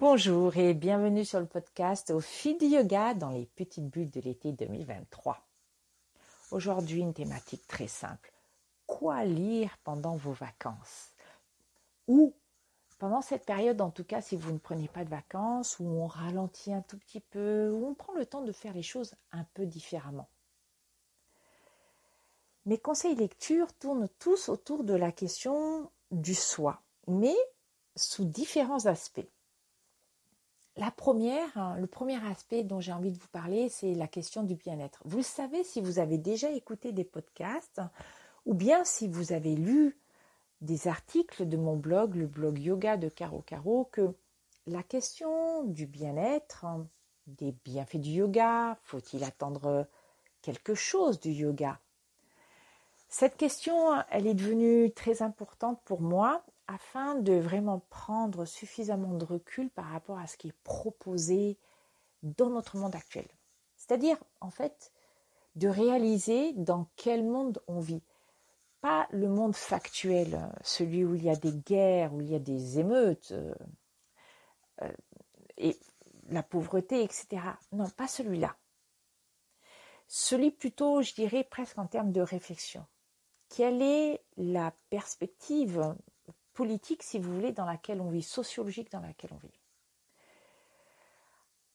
Bonjour et bienvenue sur le podcast au fil yoga dans les petites bulles de l'été 2023. Aujourd'hui, une thématique très simple. Quoi lire pendant vos vacances? Ou pendant cette période, en tout cas, si vous ne prenez pas de vacances, où on ralentit un tout petit peu, où on prend le temps de faire les choses un peu différemment. Mes conseils lecture tournent tous autour de la question du soi, mais sous différents aspects. La hein, le premier aspect dont j'ai envie de vous parler, c'est la question du bien-être. Vous le savez si vous avez déjà écouté des podcasts ou bien si vous avez lu des articles de mon blog, le blog Yoga de Caro Caro, que la question du bien-être, des bienfaits du yoga, faut-il attendre quelque chose du yoga? Cette question, elle est devenue très importante pour moi afin de vraiment prendre suffisamment de recul par rapport à ce qui est proposé dans notre monde actuel. C'est-à-dire, en fait, de réaliser dans quel monde on vit. Pas le monde factuel, celui où il y a des guerres, où il y a des émeutes, euh, euh, et la pauvreté, etc. Non, pas celui-là. Celui plutôt, je dirais, presque en termes de réflexion. Quelle est la perspective politique, si vous voulez, dans laquelle on vit, sociologique dans laquelle on vit.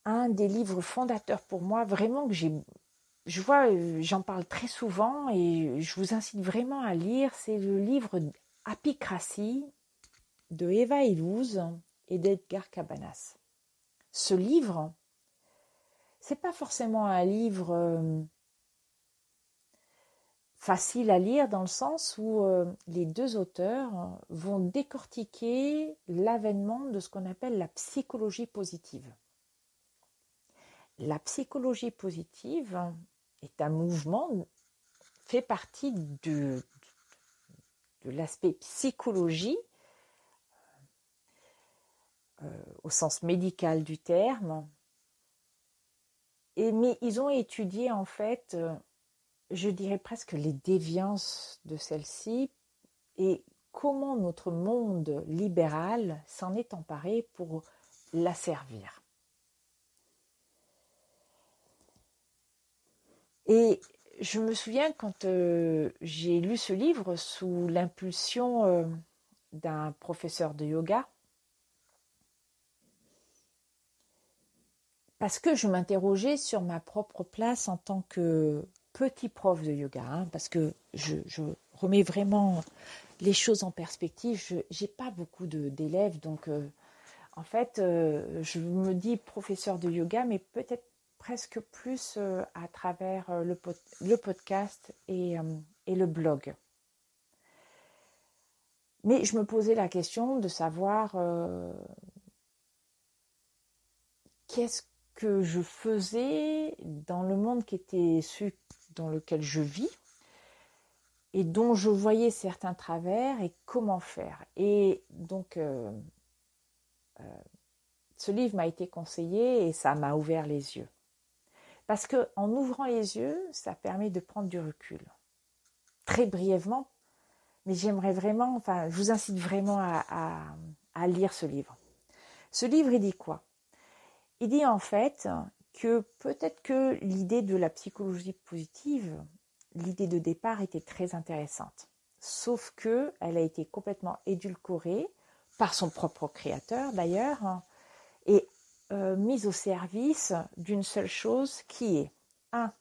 Un des livres fondateurs pour moi, vraiment que j'ai, je vois, euh, j'en parle très souvent et je vous incite vraiment à lire, c'est le livre Apicratie de Eva Illouz et d'Edgar Cabanas. Ce livre, c'est pas forcément un livre euh, facile à lire dans le sens où euh, les deux auteurs vont décortiquer l'avènement de ce qu'on appelle la psychologie positive. La psychologie positive est un mouvement, fait partie de, l'aspect psychologie euh, au sens médical du terme. Et, mais ils ont étudié en fait euh, je dirais presque les déviances de celle-ci et comment notre monde libéral s'en est emparé pour la servir. Et je me souviens quand euh, j'ai lu ce livre sous l'impulsion euh, d'un professeur de yoga, parce que je m'interrogeais sur ma propre place en tant que petit prof de yoga, hein, parce que je, remets vraiment les choses en perspective. Je n'ai pas beaucoup d'élèves, donc euh, en fait, euh, je me dis professeur de yoga, mais peut-être presque plus euh, à travers le, podcast et, et, le blog. Mais je me posais la question de savoir qu'est-ce que je faisais dans le monde qui était dans lequel je vis et dont je voyais certains travers et comment faire. Et donc, euh, euh, ce livre m'a été conseillé et ça m'a ouvert les yeux. Parce que en ouvrant les yeux, ça permet de prendre du recul. Très brièvement, mais j'aimerais vraiment, enfin, je vous incite vraiment à, à lire ce livre. Ce livre, il dit quoi? Il dit en fait que peut-être que l'idée de la psychologie positive, l'idée de départ était très intéressante. Sauf que elle a été complètement édulcorée par son propre créateur d'ailleurs et euh, mise au service d'une seule chose qui est 1.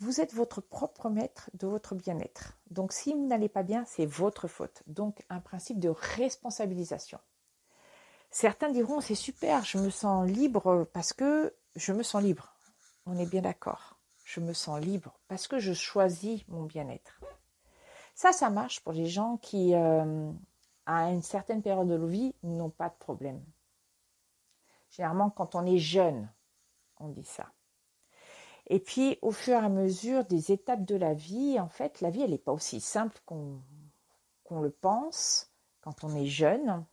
Vous êtes votre propre maître de votre bien-être. Donc si vous n'allez pas bien, c'est votre faute. Donc un principe de responsabilisation. Certains diront c'est super, je me sens libre parce que je me sens libre. On est bien d'accord. Je me sens libre parce que je choisis mon bien-être. Ça, ça marche pour les gens qui, euh, à une certaine période de leur vie, n'ont pas de problème. Généralement, quand on est jeune, on dit ça. Et puis, au fur et à mesure des étapes de la vie, en fait, la vie, elle n'est pas aussi simple qu'on le pense quand on est jeune.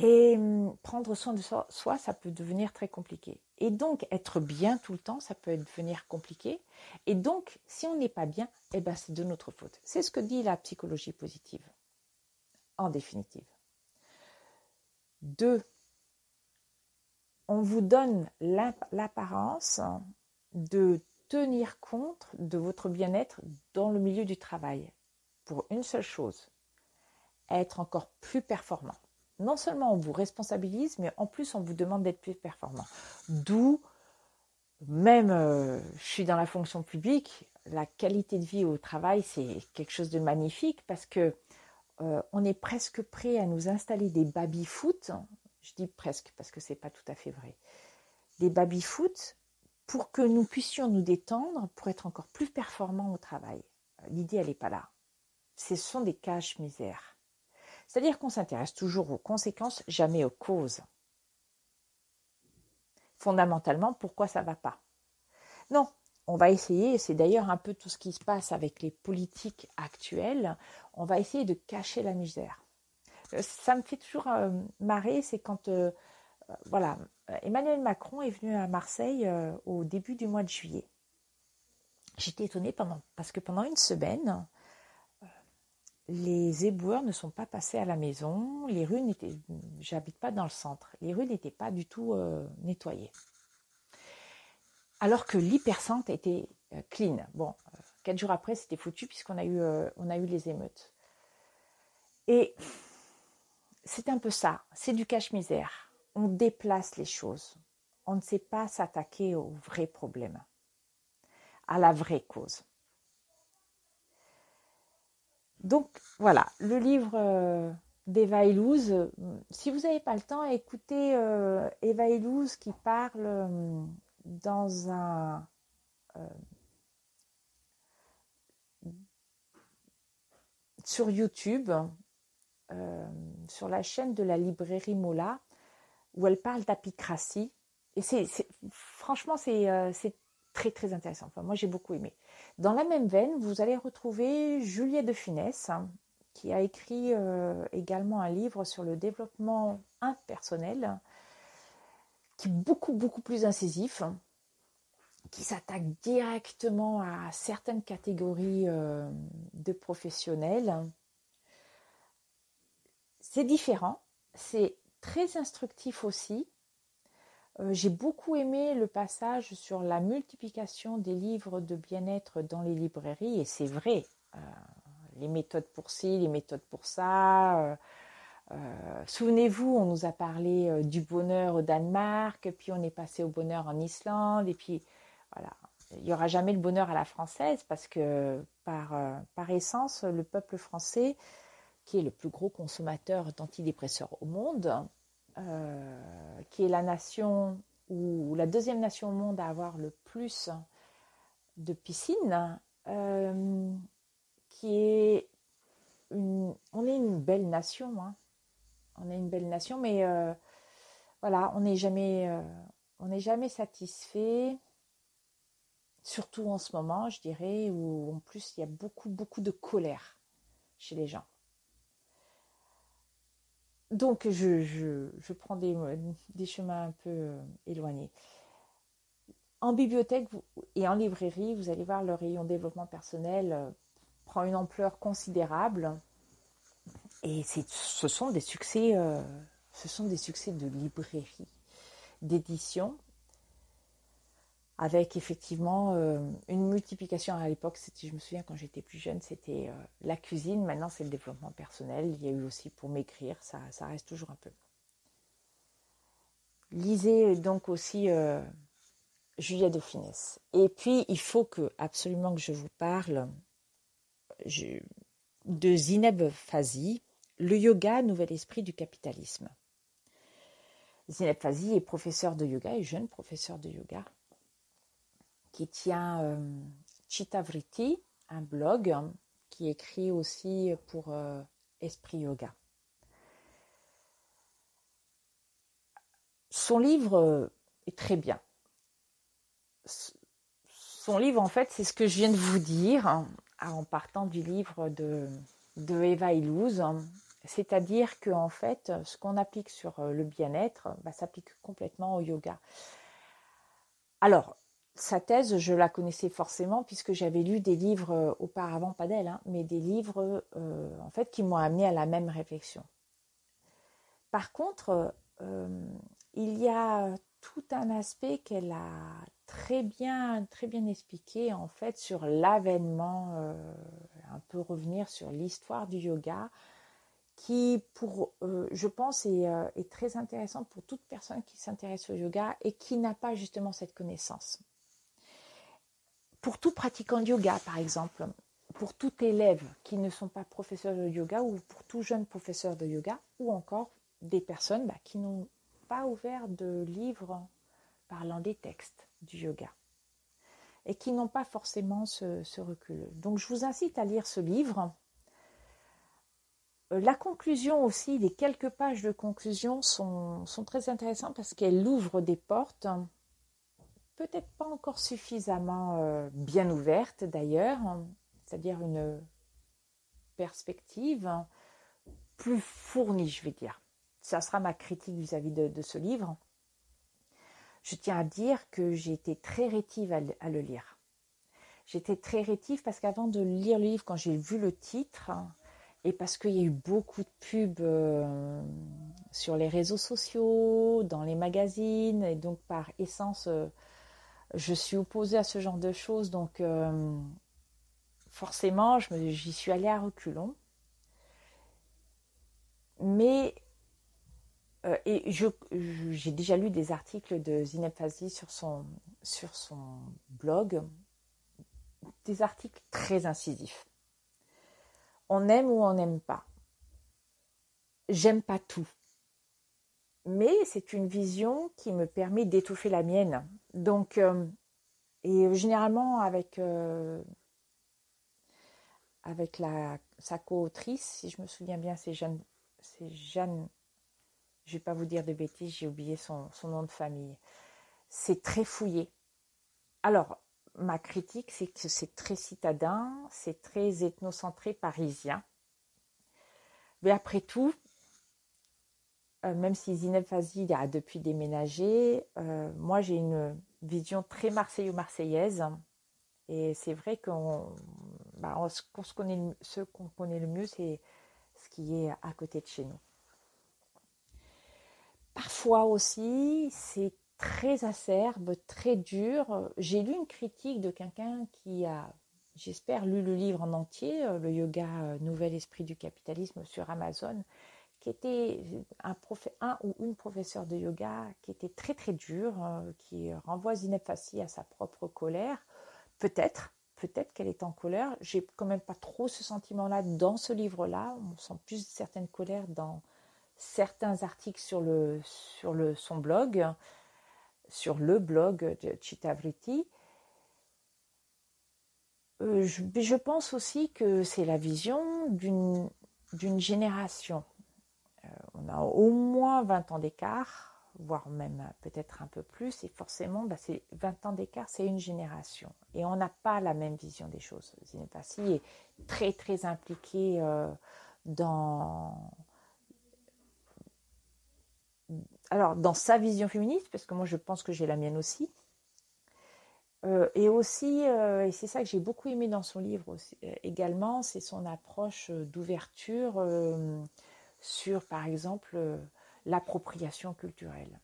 Et hum, prendre soin de soi, ça peut devenir très compliqué. Et donc, être bien tout le temps, ça peut devenir compliqué. Et donc, si on n'est pas bien, eh ben, c'est de notre faute. C'est ce que dit la psychologie positive, en définitive. Deux, on vous donne l'apparence de tenir compte de votre bien-être dans le milieu du travail pour une seule chose, être encore plus performant. Non seulement on vous responsabilise, mais en plus on vous demande d'être plus performant. D'où, même euh, je suis dans la fonction publique, la qualité de vie au travail, c'est quelque chose de magnifique parce que euh, on est presque prêt à nous installer des baby-foot. Je dis presque parce que c'est pas tout à fait vrai. Des baby-foot pour que nous puissions nous détendre pour être encore plus performants au travail. L'idée, elle n'est pas là. Ce sont des caches misères. C'est-à-dire qu'on s'intéresse toujours aux conséquences, jamais aux causes. Fondamentalement, pourquoi ça ne va pas? Non, on va essayer, c'est d'ailleurs un peu tout ce qui se passe avec les politiques actuelles, on va essayer de cacher la misère. Euh, ça me fait toujours euh, marrer, c'est quand euh, voilà, Emmanuel Macron est venu à Marseille au début du mois de juillet. J'étais étonnée parce que pendant une semaine, les éboueurs ne sont pas passés à la maison, les rues n'étaient, j'habite pas dans le centre, les rues n'étaient pas du tout nettoyées alors que l'hypercentre était euh, clean. Bon, euh, quatre jours après, c'était foutu puisqu'on a eu, euh, on a eu les émeutes. Et c'est un peu ça, c'est du cache-misère. On déplace les choses. On ne sait pas s'attaquer au vrai problème, à la vraie cause. Donc voilà, le livre d'Eva Illouz, si vous n'avez pas le temps, écoutez Eva Illouz qui parle dans un euh, sur YouTube, euh, sur la chaîne de la librairie Mola, où elle parle d'apicratie. Et franchement, euh, c'est, très très intéressant. Moi, j'ai beaucoup aimé. Dans la même veine, vous allez retrouver Juliette de Finesse, qui a écrit également un livre sur le développement impersonnel qui est beaucoup, beaucoup plus incisif, qui s'attaque directement à certaines catégories euh, de professionnels. C'est différent, c'est très instructif aussi. Euh, j'ai beaucoup aimé le passage sur la multiplication des livres de bien-être dans les librairies, et c'est vrai, euh, les méthodes pour ci, les méthodes pour ça, euh, souvenez-vous, on nous a parlé du bonheur au Danemark, puis on est passé au bonheur en Islande, et puis voilà. Il n'y aura jamais le bonheur à la française parce que par, par essence, le peuple français, qui est le plus gros consommateur d'antidépresseurs au monde, qui est la nation ou la deuxième nation au monde à avoir le plus de piscines, qui est une, on est une belle nation, hein on est une belle nation, mais euh, voilà, on n'est jamais, euh, on n'est jamais satisfait, surtout en ce moment, je dirais, où en plus il y a beaucoup, beaucoup de colère chez les gens. Donc je, je, prends des, chemins un peu euh, éloignés. En bibliothèque et en librairie, vous allez voir le rayon développement personnel prend une ampleur considérable. Et ce sont des succès, euh, ce sont des succès de librairie, d'édition, avec effectivement euh, une multiplication à l'époque. Je me souviens quand j'étais plus jeune, c'était euh, la cuisine. Maintenant, c'est le développement personnel. Il y a eu aussi pour m'écrire, ça, reste toujours un peu. Lisez donc aussi Julia de Finesse. Et puis, il faut que absolument que je vous parle de Zineb Fazi, le yoga, nouvel esprit du capitalisme. Zineb Fazi est professeur de yoga, et jeune professeur de yoga, qui tient euh, Chitavriti, un blog qui écrit aussi pour euh, Esprit Yoga. Son livre euh, est très bien. Son livre, en fait, c'est ce que je viens de vous dire hein, en partant du livre de, Eva Illouz, c'est-à-dire que en fait, ce qu'on applique sur euh, le bien-être bah, s'applique complètement au yoga. Alors, sa thèse, je la connaissais forcément puisque j'avais lu des livres euh, auparavant, pas d'elle, hein, mais des livres euh, en fait qui m'ont amené à la même réflexion. Par contre, il y a tout un aspect qu'elle a très bien, très bien expliqué en fait sur l'avènement, un peu revenir sur l'histoire du yoga, qui, pour, je pense, est, est, très intéressant pour toute personne qui s'intéresse au yoga et qui n'a pas justement cette connaissance. Pour tout pratiquant de yoga, par exemple, pour tout élève qui ne sont pas professeurs de yoga ou pour tout jeune professeur de yoga ou encore des personnes bah, qui n'ont pas ouvert de livres parlant des textes du yoga et qui n'ont pas forcément ce, recul. Donc je vous incite à lire ce livre. Euh, la conclusion aussi, les quelques pages de conclusion sont, sont très intéressantes parce qu'elles ouvrent des portes, peut-être pas encore suffisamment euh, bien ouvertes d'ailleurs, c'est-à-dire une perspective plus fournie, je vais dire. Ça sera ma critique vis-à-vis de, ce livre. Je tiens à dire que j'ai été très rétive à le, lire. J'étais très rétive parce qu'avant de lire le livre, quand j'ai vu le titre, et parce qu'il y a eu beaucoup de pubs euh, sur les réseaux sociaux, dans les magazines, et donc par essence, euh, je suis opposée à ce genre de choses. Donc, euh, forcément, j'y suis allée à reculons. Mais euh, et j'ai déjà lu des articles de Zineb sur son blog, des articles très incisifs. On aime ou on n'aime pas. J'aime pas tout. Mais c'est une vision qui me permet d'étouffer la mienne. Donc, euh, et généralement avec euh, avec la, sa co-autrice, si je me souviens bien, c'est Jeanne, c'est Jeanne, je vais pas vous dire de bêtises, j'ai oublié son, nom de famille. C'est très fouillé. Alors, ma critique, c'est que c'est très citadin, c'est très ethnocentré parisien. Mais après tout, euh, même si Zineb Fazi a depuis déménagé, euh, moi j'ai une vision très marseillaise et c'est vrai qu'on bah, ce qu'on connaît, le mieux, c'est ce qui est à côté de chez nous. Parfois aussi, c'est très acerbe, très dur. J'ai lu une critique de quelqu'un qui a, j'espère, lu le livre en entier, euh, le yoga Nouvel Esprit du Capitalisme sur Amazon, qui était un, ou une professeur de yoga qui était très très dur, euh, qui renvoie Zineb Fassi à sa propre colère Peut-être, peut-être qu'elle est en colère. J'ai quand même pas trop ce sentiment-là dans ce livre-là. On sent plus certaines colères dans certains articles sur le sur le son blog, sur le blog de Chitavriti. Euh, je, je, pense aussi que c'est la vision d'une génération. On a au moins 20 ans d'écart voire même peut-être un peu plus. Et forcément, bah, c'est 20 ans d'écart, c'est une génération. Et on n'a pas la même vision des choses. Zinepassi est très très impliqué euh, dans... Alors, dans sa vision féministe, parce que moi je pense que j'ai la mienne aussi. Euh, et aussi, euh, et c'est ça que j'ai beaucoup aimé dans son livre également, c'est son approche d'ouverture sur, par exemple, l'appropriation culturelle.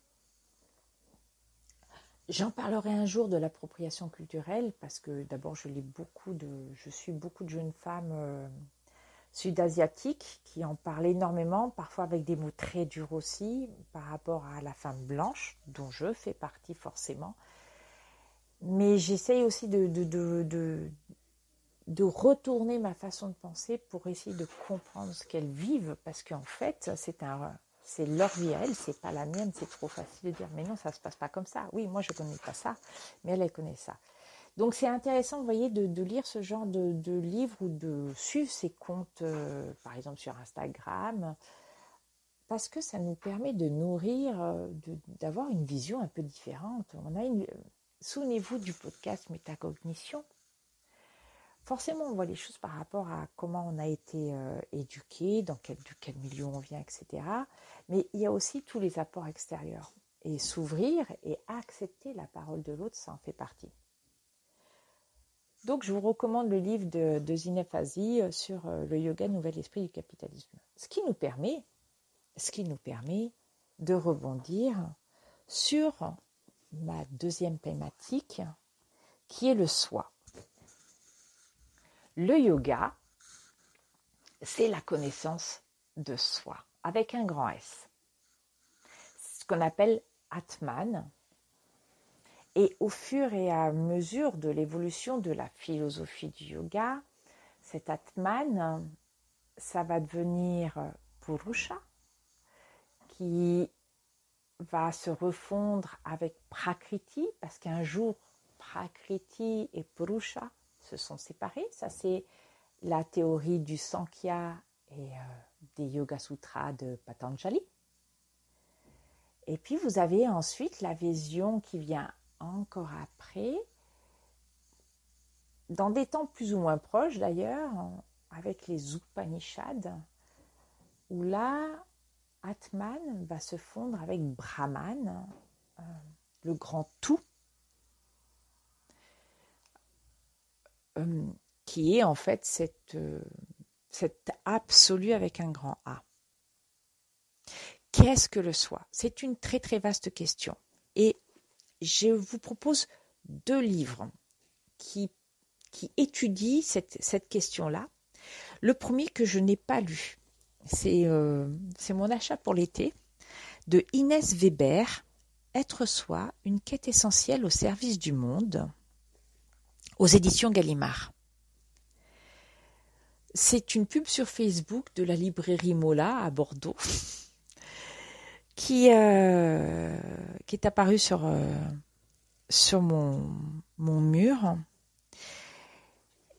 J'en parlerai un jour de l'appropriation culturelle parce que d'abord je beaucoup de, je suis beaucoup de jeunes femmes euh, sud-asiatiques qui en parlent énormément, parfois avec des mots très durs aussi par rapport à la femme blanche dont je fais partie forcément. Mais j'essaye aussi de, de, retourner ma façon de penser pour essayer de comprendre ce qu'elles vivent parce qu'en fait c'est un c'est leur vie à elle, c'est pas la mienne, c'est trop facile de dire mais non, ça se passe pas comme ça. Oui, moi je connais pas ça, mais elle, elle connaît ça. Donc c'est intéressant, vous voyez, de, lire ce genre de, de livres ou de suivre ces comptes, euh, par exemple sur Instagram, parce que ça nous permet de nourrir, euh, d'avoir une vision un peu différente. On a une, souvenez-vous du podcast Métacognition forcément, on voit les choses par rapport à comment on a été euh, éduqué, dans quel, milieu on vient, etc. Mais il y a aussi tous les apports extérieurs. Et s'ouvrir et accepter la parole de l'autre, ça en fait partie. Donc, je vous recommande le livre de, de Zineb euh, sur euh, le yoga nouvel esprit du capitalisme. Ce qui nous permet, ce qui nous permet de rebondir sur ma deuxième thématique qui est le soi. Le yoga, c'est la connaissance de soi avec un grand S. Ce qu'on appelle Atman. Et au fur et à mesure de l'évolution de la philosophie du yoga, cet Atman, ça va devenir Purusha, qui va se refondre avec Prakriti, parce qu'un jour, Prakriti et Purusha se sont séparés. Ça, c'est la théorie du Sankhya et euh, des Yoga Sutras de Patanjali. Et puis vous avez ensuite la vision qui vient encore après, dans des temps plus ou moins proches d'ailleurs, avec les Upanishads, où là, Atman va se fondre avec Brahman, euh, le grand tout, euh, qui est en fait euh, cette absolu avec un grand A. Qu'est-ce que le soi? C'est une très très vaste question. Et je vous propose deux livres qui, étudient cette, cette question-là. Le premier que je n'ai pas lu, c'est euh, mon achat pour l'été, de Inès Weber, Être soi, une quête essentielle au service du monde, aux éditions Gallimard. C'est une pub sur Facebook de la librairie Mola à Bordeaux qui, euh, qui est apparue sur, euh, sur mon, mon mur.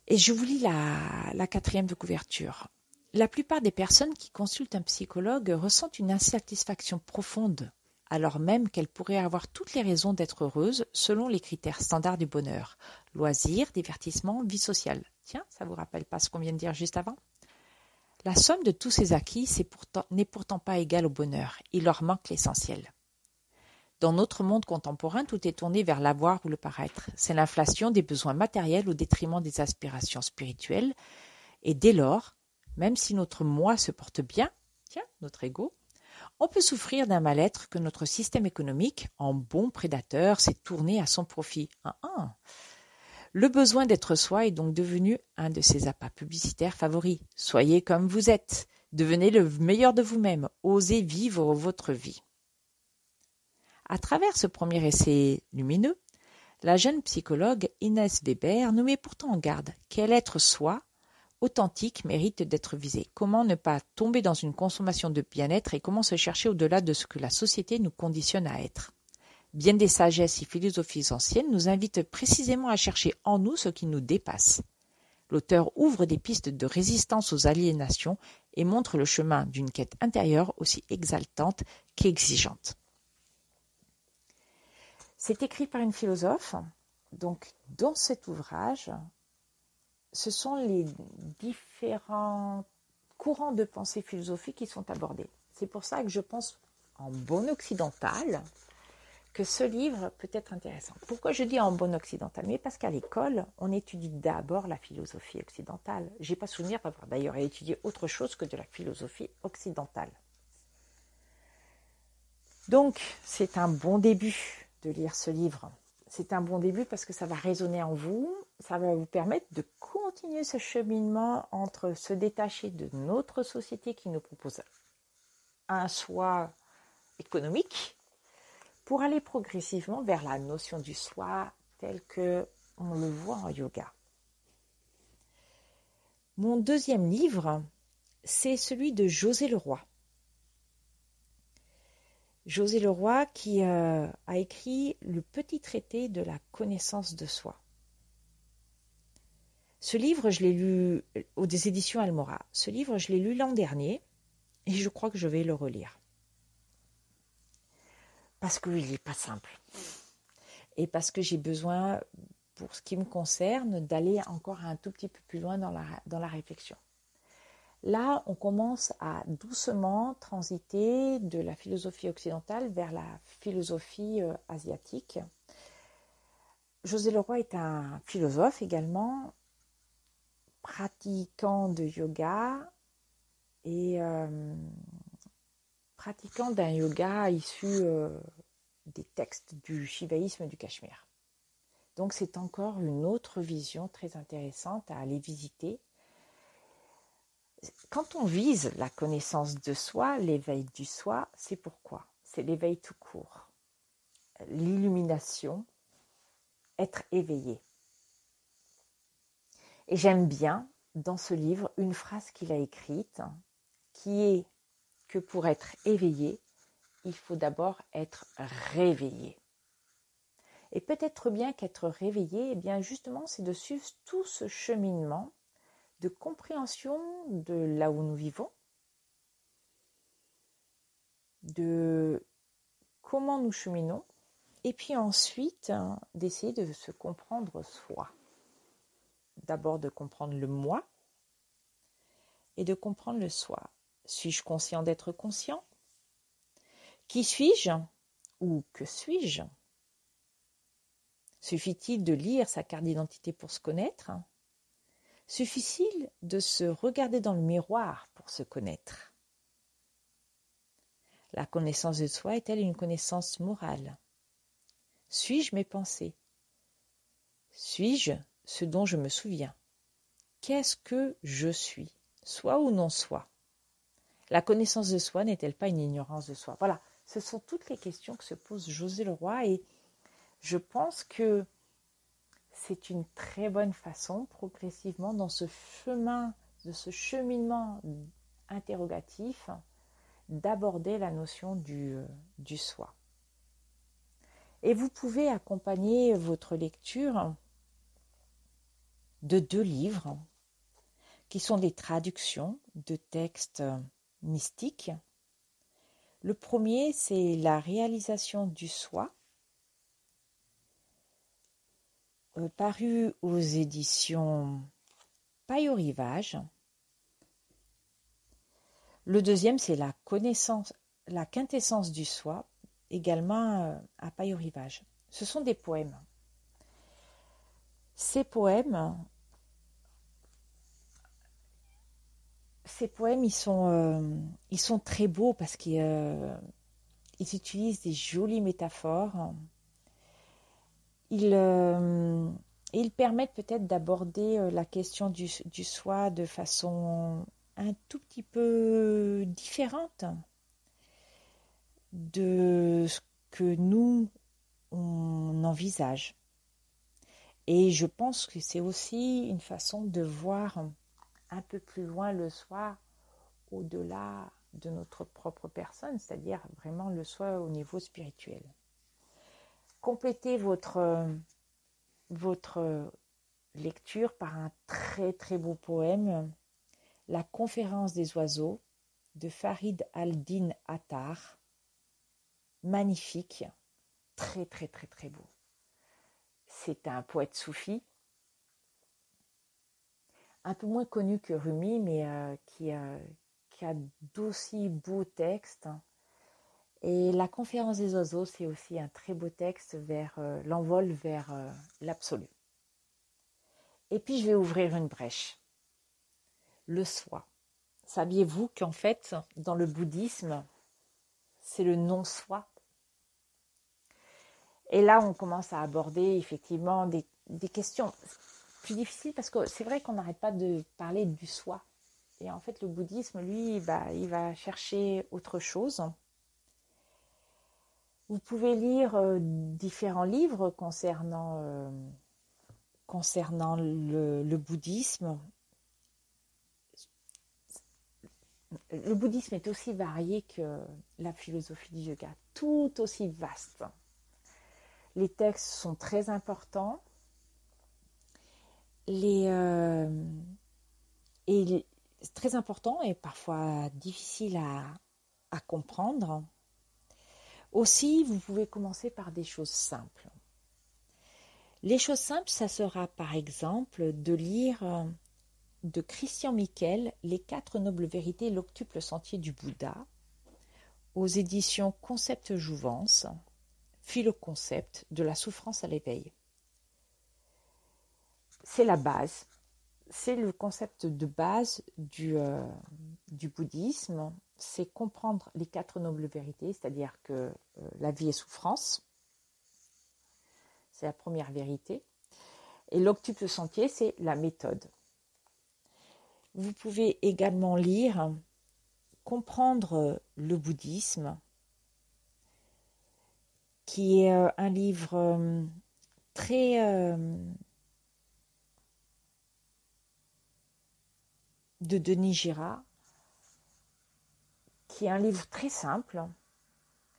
Et je vous lis la, la quatrième de couverture. La plupart des personnes qui consultent un psychologue ressentent une insatisfaction profonde, alors même qu'elles pourraient avoir toutes les raisons d'être heureuses selon les critères standards du bonheur loisirs, divertissement, vie sociale. Tiens, ça vous rappelle pas ce qu'on vient de dire juste avant? La somme de tous ces acquis n'est pourtant, pas égale au bonheur. Il leur manque l'essentiel. Dans notre monde contemporain, tout est tourné vers l'avoir ou le paraître. C'est l'inflation des besoins matériels au détriment des aspirations spirituelles. Et dès lors, même si notre moi se porte bien, tiens, notre ego, on peut souffrir d'un mal-être que notre système économique, en bon prédateur, s'est tourné à son profit. Ah, ah. Le besoin d'être soi est donc devenu un de ses appâts publicitaires favoris. Soyez comme vous êtes, devenez le meilleur de vous-même, osez vivre votre vie. À travers ce premier essai lumineux, la jeune psychologue Inès Weber nous met pourtant en garde. Quel être soi authentique mérite d'être visé Comment ne pas tomber dans une consommation de bien-être et comment se chercher au-delà de ce que la société nous conditionne à être? Bien des sagesses et philosophies anciennes nous invitent précisément à chercher en nous ce qui nous dépasse. L'auteur ouvre des pistes de résistance aux aliénations et montre le chemin d'une quête intérieure aussi exaltante qu'exigeante. C'est écrit par une philosophe, donc dans cet ouvrage, ce sont les différents courants de pensée philosophique qui sont abordés. C'est pour ça que je pense en bon occidental, que ce livre peut être intéressant. Pourquoi je dis en bon occidental? Mais parce qu'à l'école, on étudie d'abord la philosophie occidentale. J'ai pas souvenir d'avoir d'ailleurs étudié autre chose que de la philosophie occidentale. Donc, c'est un bon début de lire ce livre. C'est un bon début parce que ça va résonner en vous, ça va vous permettre de continuer ce cheminement entre se détacher de notre société qui nous propose un soi économique, pour aller progressivement vers la notion du soi telle que on le voit en yoga. Mon deuxième livre, c'est celui de José Leroy. José Leroy qui euh, a écrit le petit traité de la connaissance de soi. Ce livre, je l'ai lu aux des éditions Almora. Ce livre, je l'ai lu l'an dernier et je crois que je vais le relire parce qu'il n'est pas simple. Et parce que j'ai besoin, pour ce qui me concerne, d'aller encore un tout petit peu plus loin dans la réflexion. Là, on commence à doucement transiter de la philosophie occidentale vers la philosophie euh, asiatique. José Leroy est un philosophe également, pratiquant de yoga et euh, pratiquant d'un yoga issu euh, des textes du shivaïsme du Cachemire. Donc c'est encore une autre vision très intéressante à aller visiter. Quand on vise la connaissance de soi, l'éveil du soi, c'est pourquoi? C'est l'éveil tout court. L'illumination, être éveillé. Et j'aime bien dans ce livre une phrase qu'il a écrite qui est que pour être éveillé, il faut d'abord être réveillé. Et peut-être bien qu'être réveillé, eh bien justement, c'est de suivre tout ce cheminement de compréhension de là où nous vivons, de comment nous cheminons, et puis ensuite hein, d'essayer de se comprendre soi. D'abord de comprendre le moi et de comprendre le soi. Suis-je conscient d'être conscient? Qui suis-je Ou que suis-je? Suffit-il de lire sa carte d'identité pour se connaître? Suffit-il de se regarder dans le miroir pour se connaître? La connaissance de soi est-elle une connaissance morale? Suis-je mes pensées? Suis-je ce dont je me souviens? Qu'est-ce que je suis Soit ou non soit? La connaissance de soi n'est-elle pas une ignorance de soi? Voilà, ce sont toutes les questions que se pose José Leroy et je pense que c'est une très bonne façon, progressivement, dans ce chemin, de ce cheminement interrogatif, d'aborder la notion du, du soi. Et vous pouvez accompagner votre lecture de deux livres qui sont des traductions de textes mystique. Le premier, c'est la réalisation du soi, euh, paru aux éditions Paille au rivage. Le deuxième, c'est la connaissance, la quintessence du soi, également euh, à Paille au rivage. Ce sont des poèmes. Ces poèmes ces poèmes, ils sont, euh, ils sont très beaux parce qu'ils utilisent des jolies métaphores. Ils, euh, ils permettent peut-être d'aborder la question du, du, soi de façon un tout petit peu différente de ce que nous, on envisage. Et je pense que c'est aussi une façon de voir un peu plus loin le soi, au-delà de notre propre personne, c'est-à-dire vraiment le soi au niveau spirituel. Complétez votre, votre lecture par un très très beau poème, La conférence des oiseaux de Farid al-Din Attar. Magnifique, très très très très beau. C'est un poète soufi un peu moins connu que Rumi, mais euh, qui, a d'aussi beaux textes. Et la conférence des oiseaux, c'est aussi un très beau texte vers euh, l'envol vers euh, l'absolu. Et puis je vais ouvrir une brèche. Le soi. Saviez-vous qu'en fait, dans le bouddhisme, c'est le non-soi? Et là, on commence à aborder effectivement des, questions plus difficile parce que c'est vrai qu'on n'arrête pas de parler du soi. Et en fait, le bouddhisme, lui, bah, il va chercher autre chose. Vous pouvez lire euh, différents livres concernant, euh, concernant le, bouddhisme. Le bouddhisme est aussi varié que la philosophie du yoga, tout aussi vaste. Les textes sont très importants euh, et très important et parfois difficile à comprendre. Aussi, vous pouvez commencer par des choses simples. Les choses simples, ça sera par exemple de lire euh, de Christian Miquel Les quatre nobles vérités, l'octuple sentier du Bouddha, aux éditions Concept Jouvence, Philo-concept de la souffrance à l'éveil c'est la base. C'est le concept de base du, euh, du bouddhisme c'est comprendre les quatre nobles vérités, c'est-à-dire que euh, la vie est souffrance. C'est la première vérité. Et l'octuple sentier, c'est la méthode. Vous pouvez également lire Comprendre le bouddhisme, qui est euh, un livre euh, très de Denis Girard, qui est un livre très simple,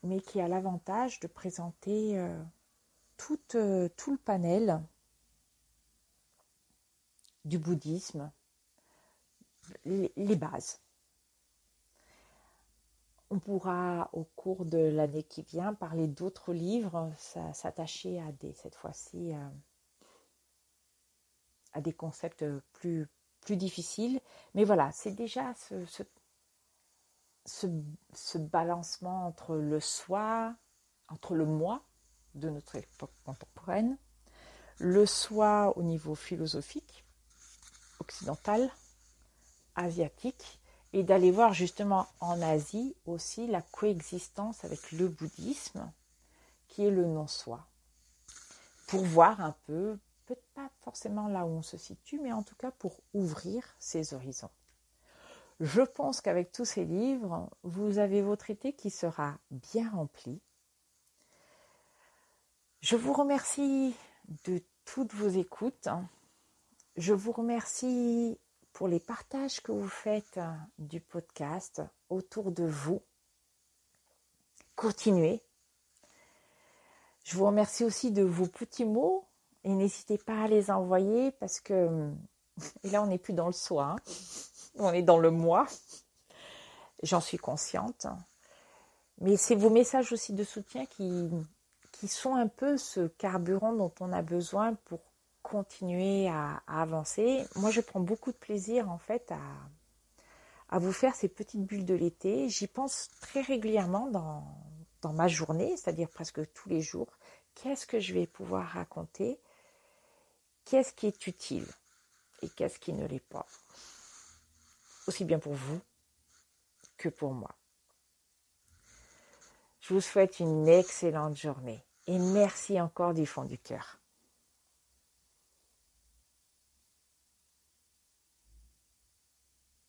mais qui a l'avantage de présenter euh, tout, euh, tout, le panel du bouddhisme, les, les bases. On pourra, au cours de l'année qui vient, parler d'autres livres, s'attacher à des, cette fois-ci, euh, à des concepts plus, plus difficiles. Mais voilà, c'est déjà ce, ce, ce, balancement entre le soi, entre le moi de notre époque contemporaine, le soi au niveau philosophique, occidental, asiatique, et d'aller voir justement en Asie aussi la coexistence avec le bouddhisme, qui est le non-soi, pour voir un peu, peut-être pas forcément là où on se situe, mais en tout cas pour ouvrir ses horizons. Je pense qu'avec tous ces livres, vous avez votre été qui sera bien rempli. Je vous remercie de toutes vos écoutes. Je vous remercie pour les partages que vous faites du podcast autour de vous. Continuez. Je vous remercie aussi de vos petits mots et n'hésitez pas à les envoyer parce que et là on n'est plus dans le soi. Hein on est dans le moi. J'en suis consciente. Mais c'est vos messages aussi de soutien qui, sont un peu ce carburant dont on a besoin pour continuer à, avancer. Moi, je prends beaucoup de plaisir en fait à, vous faire ces petites bulles de l'été. J'y pense très régulièrement dans ma journée, c'est-à-dire presque tous les jours. Qu'est-ce que je vais pouvoir raconter? Qu'est-ce qui est utile et qu'est-ce qui ne l'est pas? Aussi bien pour vous que pour moi. Je vous souhaite une excellente journée et merci encore du fond du cœur.